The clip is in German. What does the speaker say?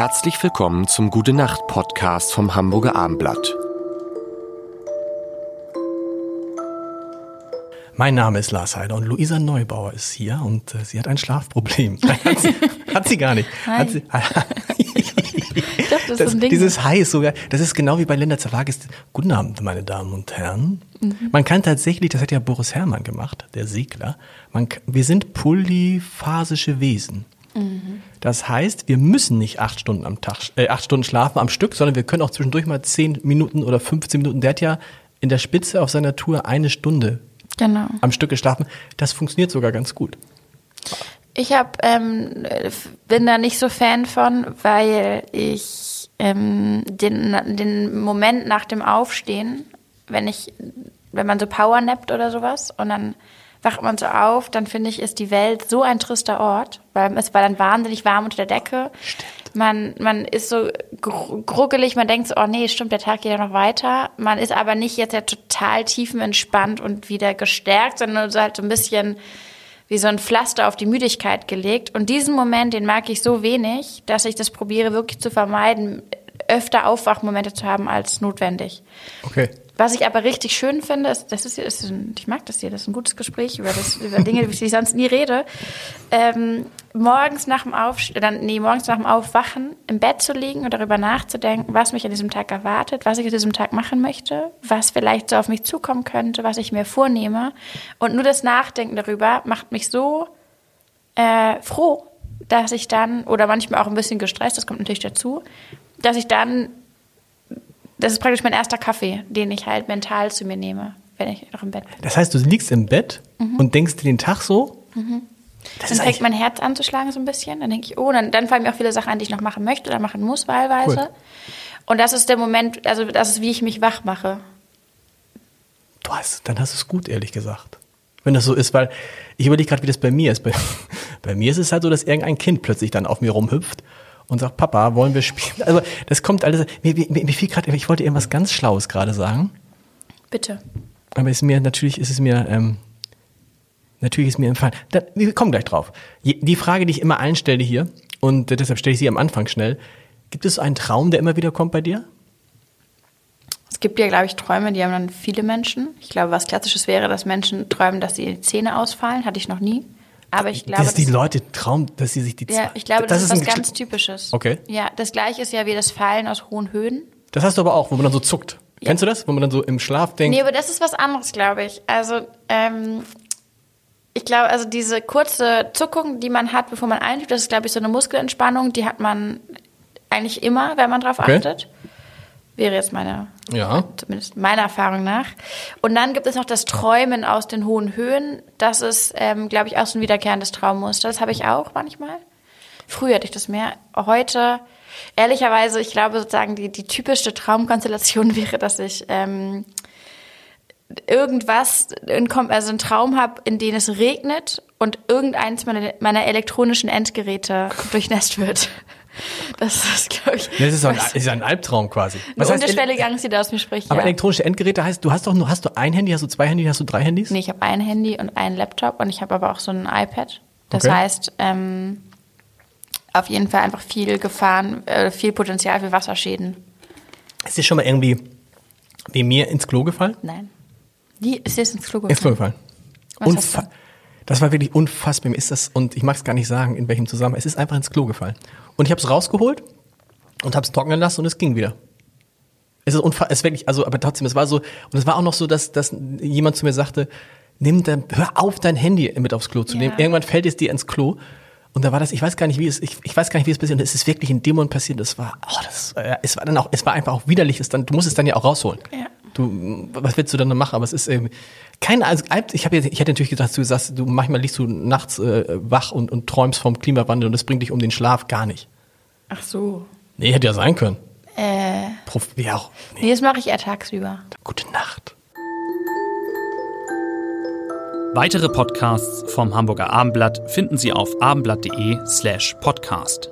Herzlich willkommen zum Gute Nacht Podcast vom Hamburger Armblatt. Mein Name ist Lars Heider und Luisa Neubauer ist hier und äh, sie hat ein Schlafproblem. hat, sie, hat sie gar nicht. Hi. Hat sie, Doch, das, das, ist ein Ding. dieses Hi ist sogar, das ist genau wie bei Linda Zerwagis. Guten Abend, meine Damen und Herren. Man kann tatsächlich, das hat ja Boris Herrmann gemacht, der Segler, man, wir sind polyphasische Wesen. Das heißt, wir müssen nicht acht Stunden am Tag, äh, acht Stunden schlafen am Stück, sondern wir können auch zwischendurch mal zehn Minuten oder 15 Minuten. Der hat ja in der Spitze auf seiner Tour eine Stunde genau. am Stück geschlafen. Das funktioniert sogar ganz gut. Ich hab, ähm, bin da nicht so Fan von, weil ich ähm, den, den Moment nach dem Aufstehen, wenn ich, wenn man so powernappt oder sowas und dann wacht man so auf, dann finde ich, ist die Welt so ein trister Ort, weil es war dann wahnsinnig warm unter der Decke. Man, man ist so gr- gruggelig, man denkt so, oh nee, stimmt, der Tag geht ja noch weiter. Man ist aber nicht jetzt ja total tiefenentspannt und wieder gestärkt, sondern so halt so ein bisschen wie so ein Pflaster auf die Müdigkeit gelegt. Und diesen Moment, den mag ich so wenig, dass ich das probiere wirklich zu vermeiden, öfter Aufwachmomente zu haben als notwendig. Okay. Was ich aber richtig schön finde, ist, das ist, ist ein, ich mag das hier, das ist ein gutes Gespräch über, das, über Dinge, über die ich sonst nie rede. Ähm, morgens nach dem Aufstehen, nee, morgens nach dem Aufwachen im Bett zu liegen und darüber nachzudenken, was mich an diesem Tag erwartet, was ich an diesem Tag machen möchte, was vielleicht so auf mich zukommen könnte, was ich mir vornehme. Und nur das Nachdenken darüber macht mich so äh, froh, dass ich dann, oder manchmal auch ein bisschen gestresst, das kommt natürlich dazu, dass ich dann das ist praktisch mein erster Kaffee, den ich halt mental zu mir nehme, wenn ich noch im Bett bin. Das heißt, du liegst im Bett und denkst dir den Tag so? Das Dann ist fängt mein Herz an zu schlagen so ein bisschen. Dann denke ich, oh, dann, dann fallen mir auch viele Sachen an, die ich noch machen möchte oder machen muss wahlweise. Cool. Und das ist der Moment, also das ist, wie ich mich wach mache. du hast, dann hast du es gut, ehrlich gesagt. Wenn das so ist, weil ich überlege gerade, wie das bei mir ist. Bei, bei mir ist es halt so, dass irgendein Kind plötzlich dann auf mir rumhüpft und sagt, Papa, wollen wir spielen? Also das kommt alles. Mir, mir, mir fiel gerade, ich wollte irgendwas ganz Schlaues gerade sagen. Bitte. Aber ist mir, natürlich ist es mir, ähm, natürlich ist mir entfallen. Da, wir kommen gleich drauf. Die Frage, die ich immer allen stelle hier, und äh, deshalb stelle ich sie am Anfang schnell. Gibt es so einen Traum, der immer wieder kommt bei dir? Es gibt ja, glaube ich, Träume, die haben dann viele Menschen. Ich glaube, was Klassisches wäre, dass Menschen träumen, dass die Zähne ausfallen. Hatte ich noch nie. Aber ich glaube, dass die das- Leute trauen, dass sie sich die ja, ich glaube, das, ist was ganz Typisches. Okay. Ja, das Gleiche ist ja wie das Fallen aus hohen Höhen. Das hast du aber auch, wo man dann so zuckt. Ja. Kennst du das? Wo man dann so im Schlaf denkt, Nee, aber das ist was anderes, glaube ich. Also, ähm, ich glaube, also diese kurze Zuckung, die man hat, bevor man einschläft, das ist, glaube ich, so eine Muskelentspannung, die hat man eigentlich immer, wenn man drauf Okay. achtet. Wäre jetzt meine, Ja. zumindest meiner Erfahrung nach. Und dann gibt es noch das Träumen aus den hohen Höhen. Das ist, ähm, glaube ich, auch so ein wiederkehrendes Traummuster. Das habe ich auch manchmal. Früher hatte ich das mehr. Heute, ehrlicherweise, ich glaube sozusagen, die, die typischste Traumkonstellation wäre, dass ich ähm, irgendwas, also einen Traum habe, in dem es regnet und irgendeins meiner, meiner elektronischen Endgeräte durchnässt wird. Das ist, glaube ich, das ist, so ein, ist ein Albtraum quasi. eine Was heißt, unterschwellige Angst, die da aus mir spricht. aber ja. elektronische Endgeräte heißt, du hast doch nur, hast du ein Handy, hast du zwei Handy, hast du drei Handys? Nee, ich habe ein Handy und einen Laptop und ich habe aber auch so ein iPad. Das Okay. heißt, ähm, auf jeden Fall einfach viel Gefahren, äh, viel Potenzial für Wasserschäden. Ist dir schon mal irgendwie wie mir ins Klo gefallen? Nein. Wie ist jetzt ins Klo Ins Klo gefallen? gefallen. Unfa das war wirklich unfassbar. Mir ist das, und ich mag es gar nicht sagen, in welchem Zusammenhang. Es ist einfach ins Klo gefallen. Und ich habe es rausgeholt und habe es trocknen lassen und es ging wieder. Es ist unfassbar, es ist wirklich, also, aber trotzdem, es war so, und es war auch noch so, dass, dass jemand zu mir sagte, nimm dein, hör auf, dein Handy mit aufs Klo zu Ja. nehmen. Irgendwann fällt es dir ins Klo. Und da war das, ich weiß gar nicht, wie es, ich, ich weiß gar nicht, wie es passiert. Und es ist wirklich in dem Moment passiert. Das war, oh, das, äh, es war dann auch, es war einfach auch widerlich. Es dann, du musst es dann ja auch rausholen. Ja. Du, was willst du dann noch machen? Aber es ist ähm, kein, also, ich habe jetzt, ich hätte natürlich gedacht, du sagst, du manchmal liegst du nachts äh, wach und, und träumst vom Klimawandel und das bringt dich um den Schlaf gar nicht. Ach so. Nee, hätte ja sein können. Äh, Prof, ja auch. Nee. nee, das mache ich eher tagsüber. Gute Nacht. Weitere Podcasts vom Hamburger Abendblatt finden Sie auf abendblatt.de slash podcast.